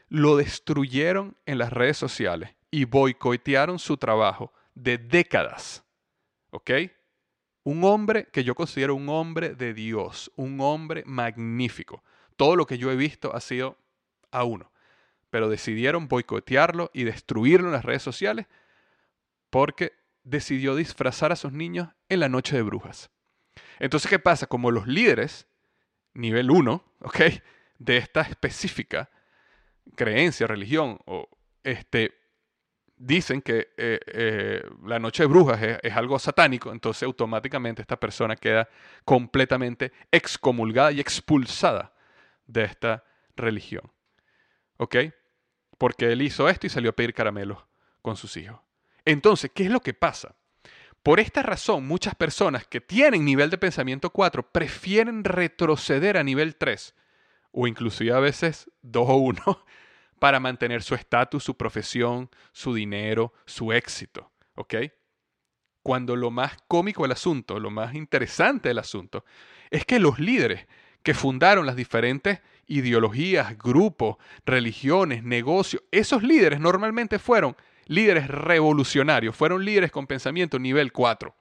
S1: lo destruyeron en las redes sociales y boicotearon su trabajo de décadas. ¿Ok? Un hombre que yo considero un hombre de Dios, un hombre magnífico. Todo lo que yo he visto ha sido a uno. Pero decidieron boicotearlo y destruirlo en las redes sociales porque decidió disfrazar a sus niños en la noche de brujas. Entonces, ¿qué pasa? Como los líderes, nivel 1, ¿ok? de esta específica creencia, religión, o este, dicen que eh, eh, la noche de brujas es, algo satánico, entonces automáticamente esta persona queda completamente excomulgada y expulsada de esta religión. ¿Ok? Porque él hizo esto y salió a pedir caramelos con sus hijos. Entonces, ¿qué es lo que pasa? Por esta razón, muchas personas que tienen nivel de pensamiento 4 prefieren retroceder a nivel 3 o inclusive a veces 2 o 1 para mantener su estatus, su profesión, su dinero, su éxito. ¿Ok? Cuando lo más cómico del asunto, lo más interesante del asunto, es que los líderes que fundaron las diferentes ideologías, grupos, religiones, negocios, esos líderes normalmente fueron líderes revolucionarios, fueron líderes con pensamiento nivel 4.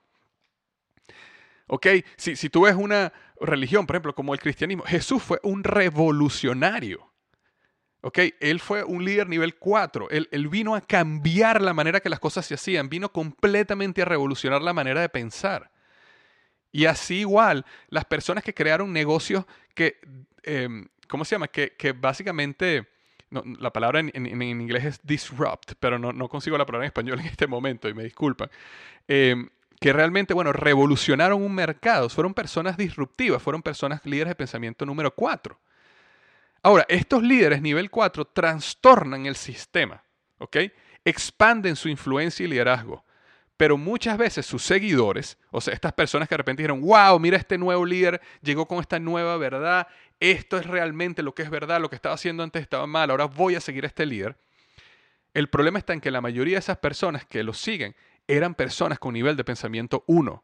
S1: ¿Ok? Si, si tú ves una religión, por ejemplo, como el cristianismo, Jesús fue un revolucionario. ¿Ok? Él fue un líder nivel 4. Él, vino a cambiar la manera que las cosas se hacían. Vino completamente a revolucionar la manera de pensar. Y así igual, las personas que crearon negocios que, em, ¿cómo se llama? Que, básicamente, la palabra en, en, inglés es disrupt, pero no, no, consigo la palabra en español en este momento y me disculpan. Em, que realmente, bueno, revolucionaron un mercado. Fueron personas disruptivas, fueron personas líderes de pensamiento número 4. Ahora, estos líderes nivel 4 trastornan el sistema, ¿ok? Expanden su influencia y liderazgo. Pero muchas veces sus seguidores, o sea, estas personas que de repente dijeron, wow, mira este nuevo líder, llegó con esta nueva verdad, esto es realmente lo que es verdad, lo que estaba haciendo antes estaba mal, ahora voy a seguir este líder. El problema está en que la mayoría de esas personas que lo siguen eran personas con nivel de pensamiento 1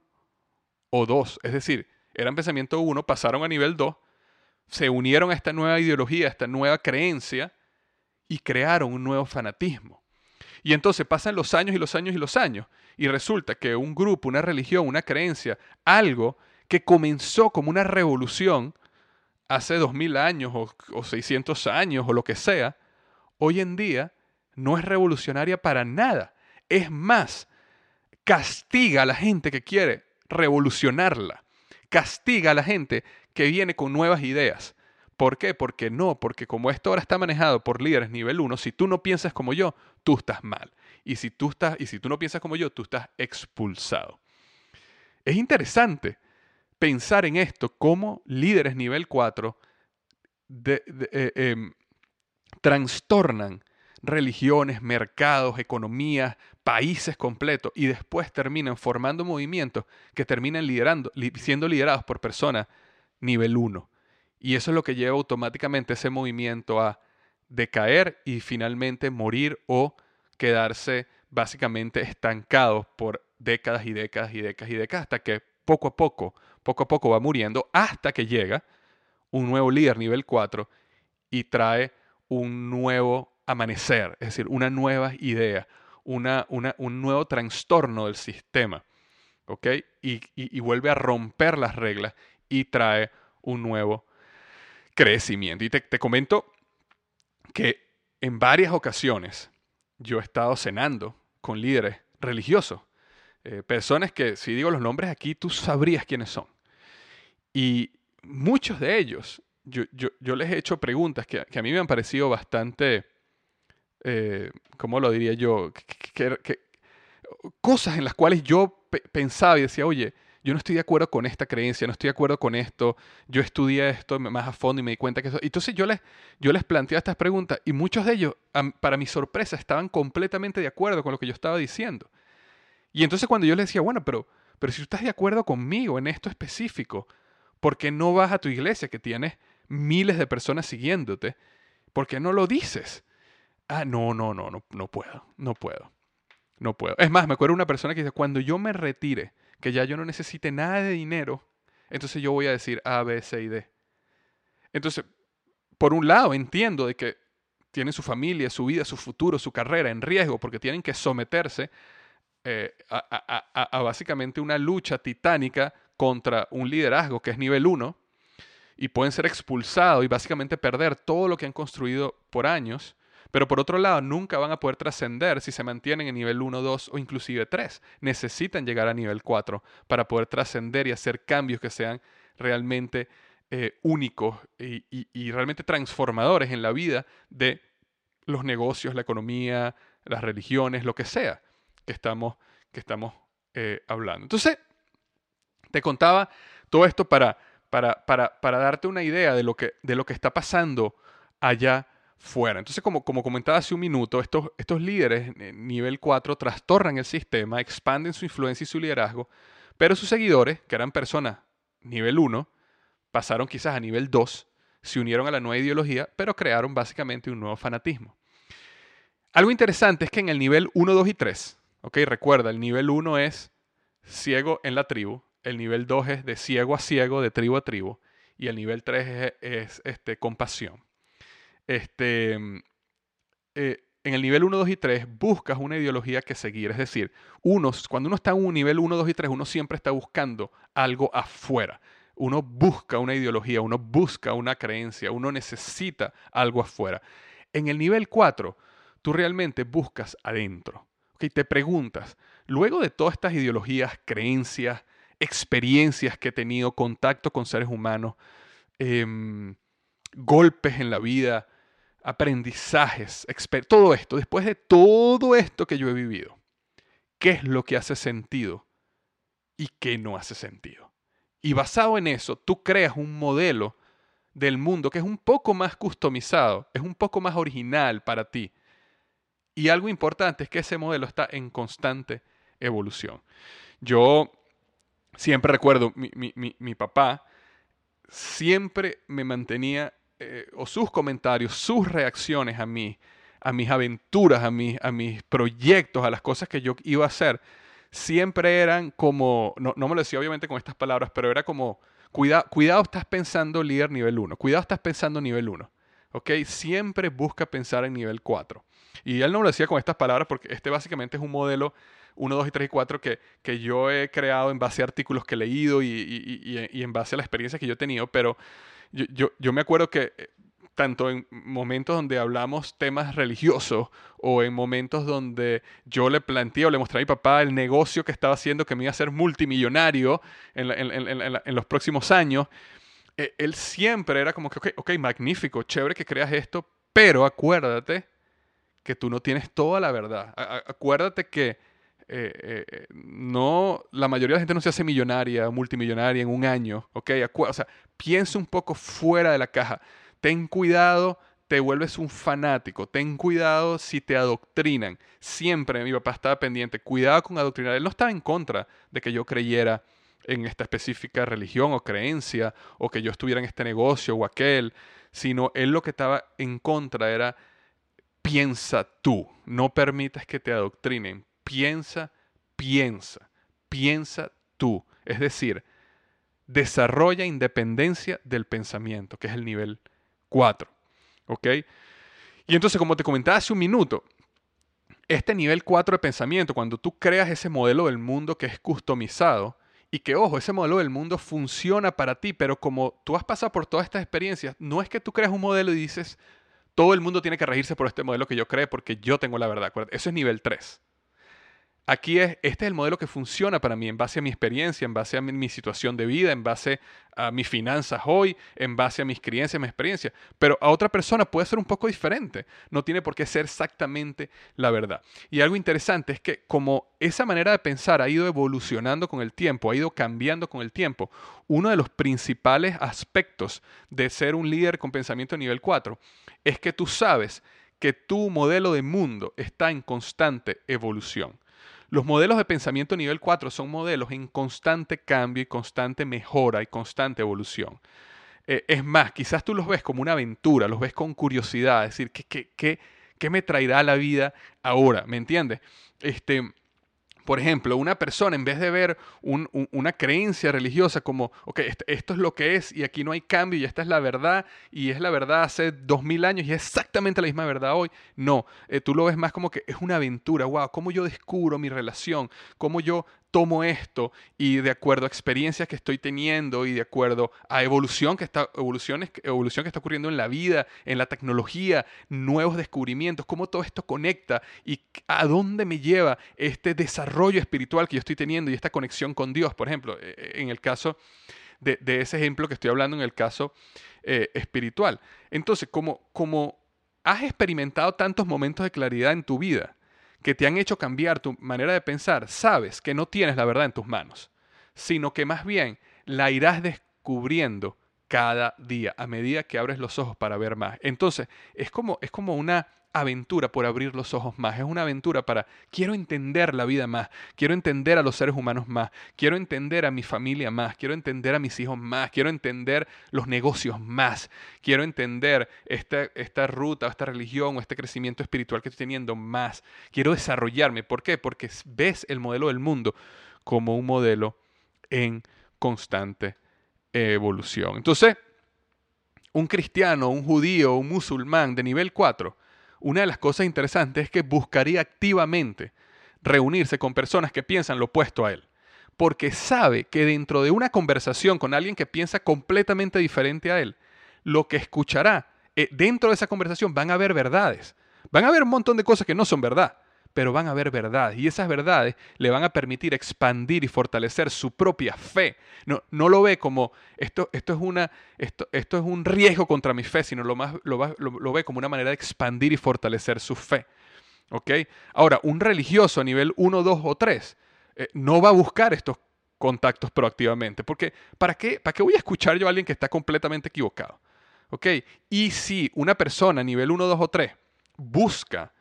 S1: o 2, es decir, eran pensamiento 1, pasaron a nivel 2 se unieron a esta nueva ideología, a esta nueva creencia y crearon un nuevo fanatismo. Y entonces pasan los años y los años y los años y resulta que un grupo, una religión, una creencia, algo que comenzó como una revolución hace dos mil años o, o 600 años o lo que sea, hoy en día no es revolucionaria para nada. Es más, castiga a la gente que quiere revolucionarla. Castiga a la gente que viene con nuevas ideas. ¿Por qué? Porque no, porque como esto ahora está manejado por líderes nivel 1, si tú no piensas como yo, tú estás mal. Y si tú, estás, y si tú no piensas como yo, tú estás expulsado. Es interesante pensar en esto como líderes nivel 4 de, eh, em, trastornan religiones, mercados, economías, países completos y después terminan formando movimientos que terminan liderando, siendo liderados por personas nivel 1. Y eso es lo que lleva automáticamente ese movimiento a decaer y finalmente morir o quedarse básicamente estancados por décadas y décadas y décadas y décadas hasta que poco a poco, poco a poco va muriendo hasta que llega un nuevo líder nivel 4 y trae un nuevo amanecer, es decir, una nueva idea, una, un nuevo trastorno del sistema. Y, y vuelve a romper las reglas y trae un nuevo crecimiento. Y te, comento que en varias ocasiones yo he estado cenando con líderes religiosos, eh, personas que si digo los nombres aquí tú sabrías quiénes son. Y muchos de ellos, yo, yo, les he hecho preguntas que, a mí me han parecido bastante, eh, ¿cómo lo diría yo? Que, cosas en las cuales yo pensaba y decía, oye, yo no estoy de acuerdo con esta creencia, no estoy de acuerdo con esto, yo estudié esto más a fondo y me di cuenta que eso... Entonces yo les, yo les estas preguntas y muchos de ellos, para mi sorpresa, estaban completamente de acuerdo con lo que yo estaba diciendo. Y entonces cuando yo les decía, bueno, pero, pero si tú estás de acuerdo conmigo en esto específico, ¿por qué no vas a tu iglesia que tienes miles de personas siguiéndote? ¿Por qué no lo dices? Ah, no, no, no, no, no puedo, no puedo, no puedo. Es más, me acuerdo de una persona que dice, cuando yo me retire, que ya yo no necesite nada de dinero, entonces yo voy a decir A, B, C y D. Entonces, por un lado, entiendo de que tienen su familia, su vida, su futuro, su carrera en riesgo, porque tienen que someterse eh, a, básicamente una lucha titánica contra un liderazgo que es nivel 1 y pueden ser expulsados y básicamente perder todo lo que han construido por años. Pero por otro lado, nunca van a poder trascender si se mantienen en nivel 1, 2 o inclusive 3. Necesitan llegar a nivel 4 para poder trascender y hacer cambios que sean realmente eh, únicos y, realmente transformadores en la vida de los negocios, la economía, las religiones, lo que sea que estamos, que estamos eh, hablando. Entonces, te contaba todo esto para, para, para, para, darte una idea de lo que, de lo que está pasando allá fuera. Entonces, como, como comentaba hace un minuto, estos, estos líderes nivel 4 trastornan el sistema, expanden su influencia y su liderazgo, pero sus seguidores, que eran personas nivel 1, pasaron quizás a nivel 2, se unieron a la nueva ideología, pero crearon básicamente un nuevo fanatismo. Algo interesante es que en el nivel 1, 2 y 3, ok, recuerda, el nivel 1 es ciego en la tribu, el nivel 2 es de ciego a ciego, de tribu a tribu, y el nivel 3 es, este, compasión. Este, eh, en el nivel 1, 2 y 3 buscas una ideología que seguir. Es decir, uno, cuando uno está en un nivel 1, 2 y 3, uno siempre está buscando algo afuera. Uno busca una ideología, uno busca una creencia, uno necesita algo afuera. En el nivel 4, tú realmente buscas adentro. ¿okay? Te preguntas, luego de todas estas ideologías, creencias, experiencias que he tenido, contacto con seres humanos, em, golpes en la vida, aprendizajes, todo esto, después de todo esto que yo he vivido, ¿qué es lo que hace sentido y qué no hace sentido? Y basado en eso, tú creas un modelo del mundo que es un poco más customizado, es un poco más original para ti. Y algo importante es que ese modelo está en constante evolución. Yo siempre recuerdo, mi, papá siempre me mantenía, eh, o sus comentarios, sus reacciones a mí, a mis aventuras, a, a mis proyectos, a las cosas que yo iba a hacer, siempre eran como, no, me lo decía obviamente con estas palabras, pero era como, cuida, cuidado estás pensando líder nivel 1, cuidado estás pensando nivel 1, ¿ok? Siempre busca pensar en nivel 4. Y él no me lo decía con estas palabras porque este básicamente es un modelo 1, 2 y 3 y 4 que, que yo he creado en base a artículos que he leído y, en base a la experiencia que yo he tenido, pero yo, yo, yo me acuerdo que eh, tanto en momentos donde hablamos temas religiosos o en momentos donde yo le planteé o le mostré a mi papá el negocio que estaba haciendo que me iba a ser multimillonario en, los próximos años, eh, él siempre era como que, ok, ok, magnífico, chévere que creas esto, pero acuérdate que tú no tienes toda la verdad. acuérdate que eh, eh, no, la mayoría de la gente no se hace millonaria, multimillonaria en un año, ¿ok? o sea, piensa un poco fuera de la caja ten cuidado, te vuelves un fanático, ten cuidado si te adoctrinan. Siempre mi papá estaba pendiente, cuidado con adoctrinar. Él no estaba en contra de que yo creyera en esta específica religión o creencia, o que yo estuviera en este negocio o aquel, sino él lo que estaba en contra era, piensa tú, no permitas que te adoctrinen, piensa, piensa, piensa tú. Es decir, desarrolla independencia del pensamiento, que es el nivel 4. ¿Ok? Y entonces, como te comentaba hace un minuto, este nivel 4 de pensamiento, cuando tú creas ese modelo del mundo que es customizado, y que, ojo, ese modelo del mundo funciona para ti, pero como tú has pasado por todas estas experiencias, no es que tú creas un modelo y dices, todo el mundo tiene que regirse por este modelo que yo creo porque yo tengo la verdad. Eso es nivel 3. Aquí es, este es el modelo que funciona para mí en base a mi experiencia, en base a mi, situación de vida, en base a mis finanzas hoy, en base a mis creencias, mi experiencia. Pero a otra persona puede ser un poco diferente. No tiene por qué ser exactamente la verdad. Y algo interesante es que como esa manera de pensar ha ido evolucionando con el tiempo, ha ido cambiando con el tiempo, uno de los principales aspectos de ser un líder con pensamiento nivel 4 es que tú sabes que tu modelo de mundo está en constante evolución. Los modelos de pensamiento nivel 4 son modelos en constante cambio y constante mejora y constante evolución. Eh, es más, quizás tú los ves como una aventura, los ves con curiosidad, es decir, ¿qué, qué, qué, qué me traerá la vida ahora? ¿Me entiendes? Este, por ejemplo, una persona en vez de ver una creencia religiosa como, ok, esto, es lo que es y aquí no hay cambio y esta es la verdad y es la verdad hace dos mil años y es exactamente la misma verdad hoy, no, eh, tú lo ves más como que es una aventura, wow, cómo yo descubro mi relación, cómo yo tomo esto y de acuerdo a experiencias que estoy teniendo y de acuerdo a evolución que está, evolución que está ocurriendo en la vida, en la tecnología, nuevos descubrimientos, cómo todo esto conecta y a dónde me lleva este desarrollo espiritual que yo estoy teniendo y esta conexión con Dios. Por ejemplo, e, e, en el caso de, ese ejemplo que estoy hablando en el caso eh, espiritual. Entonces, como, como has experimentado tantos momentos de claridad en tu vida que te han hecho cambiar tu manera de pensar, sabes que no tienes la verdad en tus manos, sino que más bien la irás descubriendo cada día a medida que abres los ojos para ver más. Entonces, es como, es como una aventura por abrir los ojos más, es una aventura para, quiero entender la vida más, quiero entender a los seres humanos más, quiero entender a mi familia más, quiero entender a mis hijos más, quiero entender los negocios más, quiero entender esta, esta ruta, esta religión o este crecimiento espiritual que estoy teniendo más, quiero desarrollarme. ¿Por qué? Porque ves el modelo del mundo como un modelo en constante evolución. Entonces, un cristiano, un judío, un musulmán de nivel 4, una de las cosas interesantes es que buscaría activamente reunirse con personas que piensan lo opuesto a él, porque sabe que dentro de una conversación con alguien que piensa completamente diferente a él, lo que escuchará eh, dentro de esa conversación van a haber verdades, van a haber un montón de cosas que no son verdad, pero van a haber verdades y esas verdades le van a permitir expandir y fortalecer su propia fe. No, no lo ve como esto, esto, es una, esto, esto es un riesgo contra mi fe, sino lo, más, lo, lo, ve como una manera de expandir y fortalecer su fe. ¿Ok? Ahora, un religioso a nivel 1, 2 o 3 eh, no va a buscar estos contactos proactivamente, porque ¿para qué, ¿para qué voy a escuchar yo a alguien que está completamente equivocado? ¿Ok? Y si una persona a nivel 1, 2 o 3 busca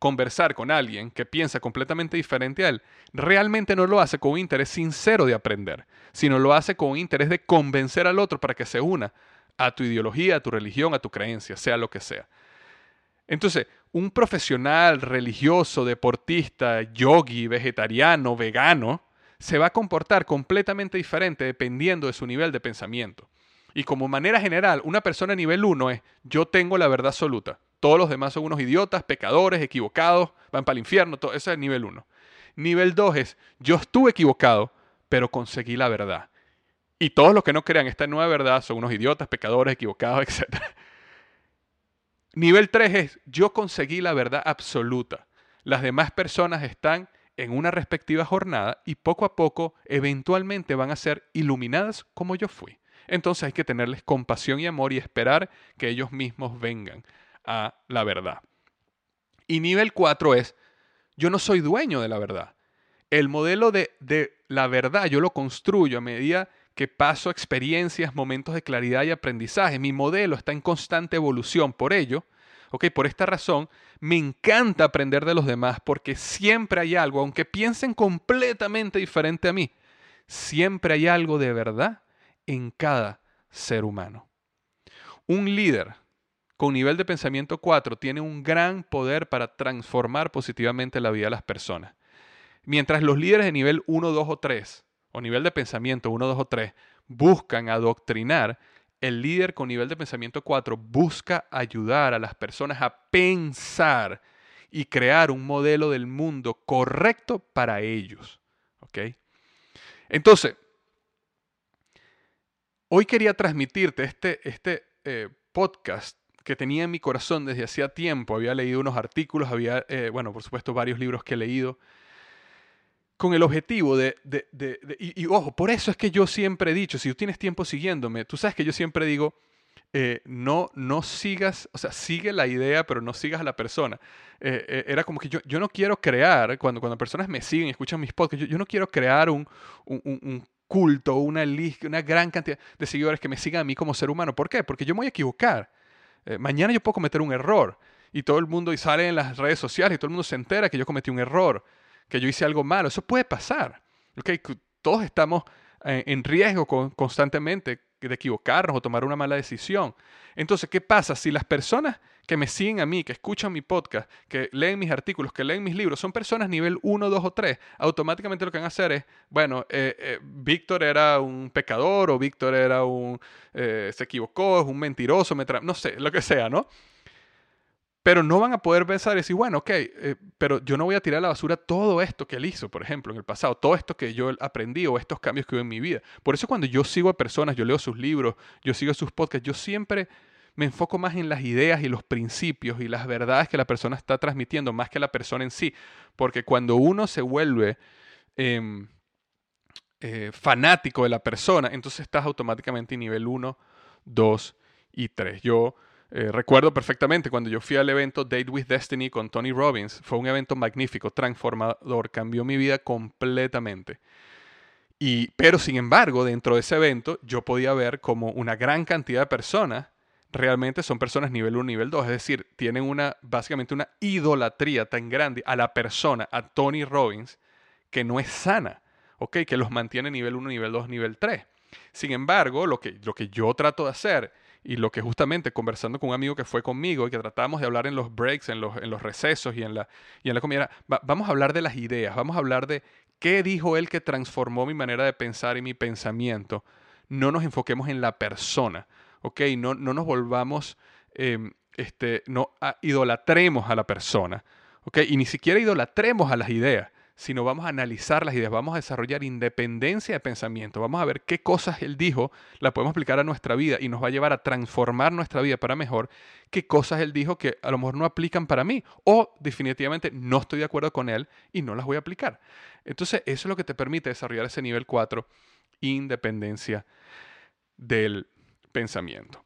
S1: conversar con alguien que piensa completamente diferente a él, realmente no lo hace con un interés sincero de aprender, sino lo hace con un interés de convencer al otro para que se una a tu ideología, a tu religión, a tu creencia, sea lo que sea. Entonces, un profesional religioso, deportista, yogi, vegetariano, vegano, se va a comportar completamente diferente dependiendo de su nivel de pensamiento. Y como manera general, una persona nivel 1 es yo tengo la verdad absoluta. Todos los demás son unos idiotas, pecadores, equivocados, van para el infierno. Todo, ese es el nivel 1. Nivel 2 es, yo estuve equivocado, pero conseguí la verdad. Y todos los que no crean esta nueva verdad son unos idiotas, pecadores, equivocados, etc. Nivel 3 es, yo conseguí la verdad absoluta. Las demás personas están en una respectiva jornada y poco a poco, eventualmente van a ser iluminadas como yo fui. Entonces hay que tenerles compasión y amor y esperar que ellos mismos vengan a la verdad. Y nivel 4 es, yo no soy dueño de la verdad. El modelo de, de la verdad yo lo construyo a medida que paso experiencias, momentos de claridad y aprendizaje. Mi modelo está en constante evolución. Por ello, okay, por esta razón, me encanta aprender de los demás porque siempre hay algo, aunque piensen completamente diferente a mí, siempre hay algo de verdad en cada ser humano. Un líder con nivel de pensamiento 4 tiene un gran poder para transformar positivamente la vida de las personas. Mientras los líderes de nivel 1, 2 o 3, o nivel de pensamiento 1, 2 o 3, buscan adoctrinar, el líder con nivel de pensamiento 4 busca ayudar a las personas a pensar y crear un modelo del mundo correcto para ellos. ¿Ok? Entonces, hoy quería transmitirte este, este eh, podcast que tenía en mi corazón desde hacía tiempo. Había leído unos artículos, había, eh, bueno, por supuesto, varios libros que he leído, con el objetivo de... de, de, y, ojo, por eso es que yo siempre he dicho, si tú tienes tiempo siguiéndome, tú sabes que yo siempre digo, eh, no, no sigas, o sea, sigue la idea, pero no sigas a la persona. Eh, era como que yo, yo no quiero crear, cuando, cuando personas me siguen y escuchan mis podcasts, yo, yo no quiero crear un, un, un culto, una, una gran cantidad de seguidores que me sigan a mí como ser humano. ¿Por qué? Porque yo me voy a equivocar. Eh, mañana yo puedo cometer un error y todo el mundo y sale en las redes sociales y todo el mundo se entera que yo cometí un error, que yo hice algo malo. Eso puede pasar. ¿okay? Todos estamos eh, en riesgo constantemente de equivocarnos o tomar una mala decisión. Entonces, ¿qué pasa si las personas que me siguen a mí, que escuchan mi podcast, que leen mis artículos, que leen mis libros, son personas nivel 1, 2 o 3, automáticamente lo que van a hacer es, bueno, eh, eh, Víctor era un pecador o Víctor era un, eh, se equivocó, es un mentiroso, me no sé, lo que sea, ¿no? Pero no van a poder pensar y decir, bueno, ok, pero yo no voy a tirar a la basura todo esto que él hizo, por ejemplo, en el pasado, todo esto que yo aprendí o estos cambios que hubo en mi vida. Por eso cuando yo sigo a personas, yo leo sus libros, yo sigo sus podcasts, yo siempre me enfoco más en las ideas y los principios y las verdades que la persona está transmitiendo, más que la persona en sí. Porque cuando uno se vuelve em, eh, fanático de la persona, entonces estás automáticamente en nivel 1, 2 y 3. Yo eh, recuerdo perfectamente cuando yo fui al evento Date with Destiny con Tony Robbins, fue un evento magnífico, transformador, cambió mi vida completamente. Y, pero sin embargo, dentro de ese evento, yo podía ver como una gran cantidad de personas realmente son personas nivel 1, nivel 2, es decir, tienen una, básicamente una idolatría tan grande a la persona, a Tony Robbins, que no es sana, ¿ok? Que los mantiene nivel 1, nivel 2, nivel 3. Sin embargo, lo que, lo que yo trato de hacer y lo que justamente conversando con un amigo que fue conmigo y que tratábamos de hablar en los breaks, en los, en los recesos y en la, y en la comida, vamos a hablar de las ideas, vamos a hablar de qué dijo él que transformó mi manera de pensar y mi pensamiento. No nos enfoquemos en la persona, ¿ok? No, no nos volvamos, em, este, no idolatremos a la persona, ¿ok? Y ni siquiera idolatremos a las ideas sino vamos a analizar las ideas, vamos a desarrollar independencia de pensamiento, vamos a ver qué cosas él dijo, la podemos aplicar a nuestra vida y nos va a llevar a transformar nuestra vida para mejor, qué cosas él dijo que a lo mejor no aplican para mí o definitivamente no estoy de acuerdo con él y no las voy a aplicar. Entonces eso es lo que te permite desarrollar ese nivel 4, independencia del pensamiento.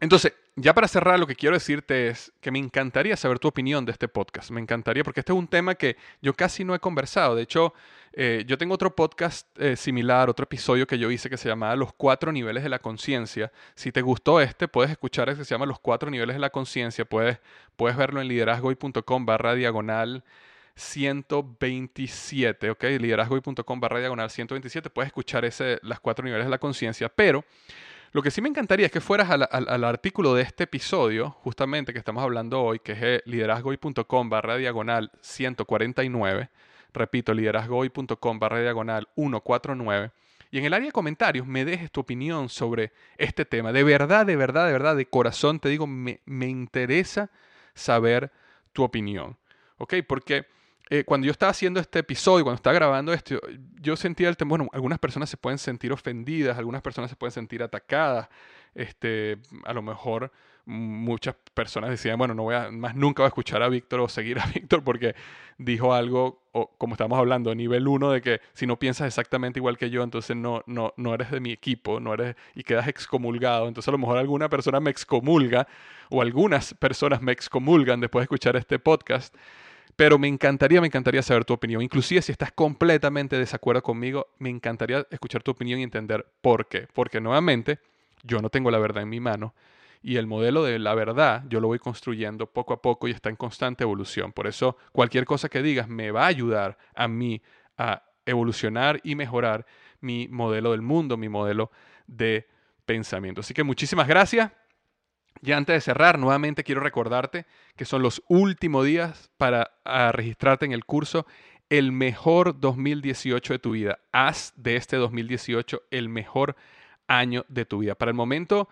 S1: Entonces, ya para cerrar, lo que quiero decirte es que me encantaría saber tu opinión de este podcast. Me encantaría, porque este es un tema que yo casi no he conversado. De hecho, eh, yo tengo otro podcast eh, similar, otro episodio que yo hice que se llamaba Los cuatro niveles de la conciencia. Si te gustó este, puedes escuchar ese que se llama Los cuatro niveles de la conciencia. Puedes, puedes verlo en liderazgoy.com barra diagonal 127, ¿ok? Liderazgoy.com barra diagonal 127. Puedes escuchar ese, las cuatro niveles de la conciencia, pero lo que sí me encantaría es que fueras al, artículo de este episodio, justamente que estamos hablando hoy, que es eh, liderazgoy.com barra diagonal 149. Repito, liderazgoy.com barra diagonal 149. Y en el área de comentarios me dejes tu opinión sobre este tema. De verdad, de verdad, de verdad, de corazón te digo, me, me interesa saber tu opinión. ¿Ok? Porque eh, cuando yo estaba haciendo este episodio, cuando estaba grabando esto, yo sentía el temor, bueno, algunas personas se pueden sentir ofendidas, algunas personas se pueden sentir atacadas, este, a lo mejor muchas personas decían, bueno, no voy a, más nunca voy a escuchar a Víctor o seguir a Víctor porque dijo algo, o, como estamos hablando, nivel uno, de que si no piensas exactamente igual que yo, entonces no, no, no eres de mi equipo, no eres, y quedas excomulgado. Entonces a lo mejor alguna persona me excomulga, o algunas personas me excomulgan después de escuchar este podcast. Pero me encantaría, me encantaría saber tu opinión. Inclusive si estás completamente de desacuerdo conmigo, me encantaría escuchar tu opinión y entender por qué. Porque nuevamente, yo no tengo la verdad en mi mano y el modelo de la verdad yo lo voy construyendo poco a poco y está en constante evolución. Por eso cualquier cosa que digas me va a ayudar a mí a evolucionar y mejorar mi modelo del mundo, mi modelo de pensamiento. Así que muchísimas gracias. Ya antes de cerrar, nuevamente quiero recordarte que son los últimos días para registrarte en el curso El mejor 2018 de tu vida. Haz de este 2018 el mejor año de tu vida. Para el momento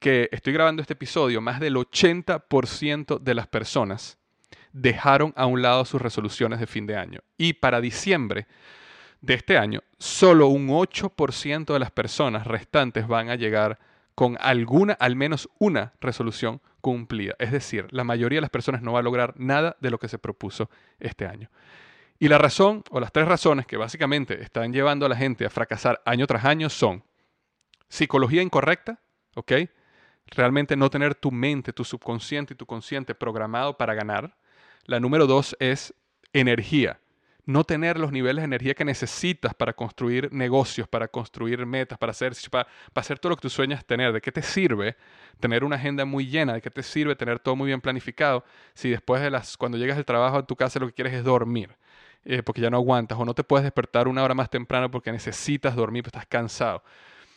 S1: que estoy grabando este episodio, más del 80% de las personas dejaron a un lado sus resoluciones de fin de año. Y para diciembre de este año, solo un 8% de las personas restantes van a llegar con alguna, al menos una resolución cumplida. Es decir, la mayoría de las personas no va a lograr nada de lo que se propuso este año. Y la razón, o las tres razones que básicamente están llevando a la gente a fracasar año tras año son psicología incorrecta, ¿ok? Realmente no tener tu mente, tu subconsciente y tu consciente programado para ganar. La número dos es energía no tener los niveles de energía que necesitas para construir negocios, para construir metas, para hacer, para, hacer todo lo que tú sueñas tener. ¿De qué te sirve tener una agenda muy llena? ¿De qué te sirve tener todo muy bien planificado si después de las, cuando llegas del trabajo a tu casa lo que quieres es dormir? Eh, porque ya no aguantas o no te puedes despertar una hora más temprano porque necesitas dormir, porque estás cansado.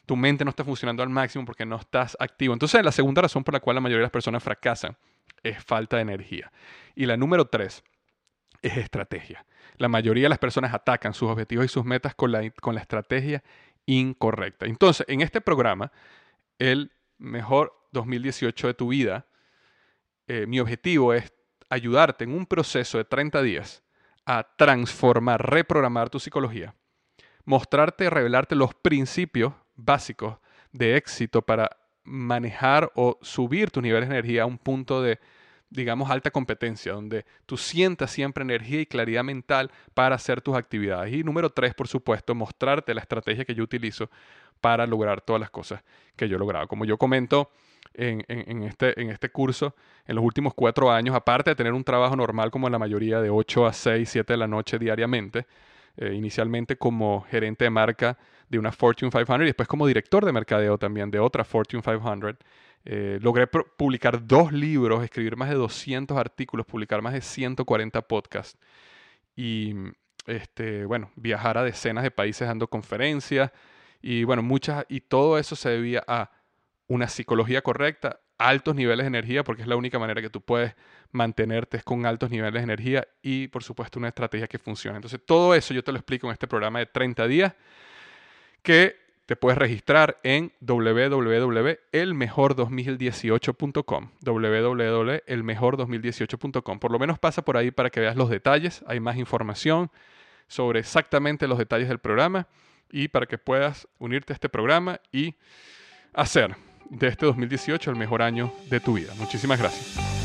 S1: Tu mente no está funcionando al máximo porque no estás activo. Entonces, la segunda razón por la cual la mayoría de las personas fracasan es falta de energía. Y la número tres es estrategia. La mayoría de las personas atacan sus objetivos y sus metas con la, con la estrategia incorrecta. Entonces, en este programa, el mejor 2018 de tu vida, eh, mi objetivo es ayudarte en un proceso de 30 días a transformar, reprogramar tu psicología, mostrarte, revelarte los principios básicos de éxito para manejar o subir tus niveles de energía a un punto de digamos, alta competencia, donde tú sientas siempre energía y claridad mental para hacer tus actividades. Y número tres, por supuesto, mostrarte la estrategia que yo utilizo para lograr todas las cosas que yo he logrado. Como yo comento en, este, en este curso, en los últimos cuatro años, aparte de tener un trabajo normal como en la mayoría de 8 a 6, 7 de la noche diariamente, eh, inicialmente como gerente de marca de una Fortune 500 y después como director de mercadeo también de otra Fortune 500, eh, logré publicar dos libros, escribir más de 200 artículos, publicar más de 140 podcasts y, este, bueno, viajar a decenas de países dando conferencias y, bueno, muchas, y todo eso se debía a una psicología correcta, altos niveles de energía, porque es la única manera que tú puedes mantenerte con altos niveles de energía y, por supuesto, una estrategia que funcione. Entonces, todo eso yo te lo explico en este programa de 30 días que te puedes registrar en www.elmejor2018.com. www.elmejor2018.com. Por lo menos pasa por ahí para que veas los detalles. Hay más información sobre exactamente los detalles del programa y para que puedas unirte a este programa y hacer de este 2018 el mejor año de tu vida. Muchísimas gracias.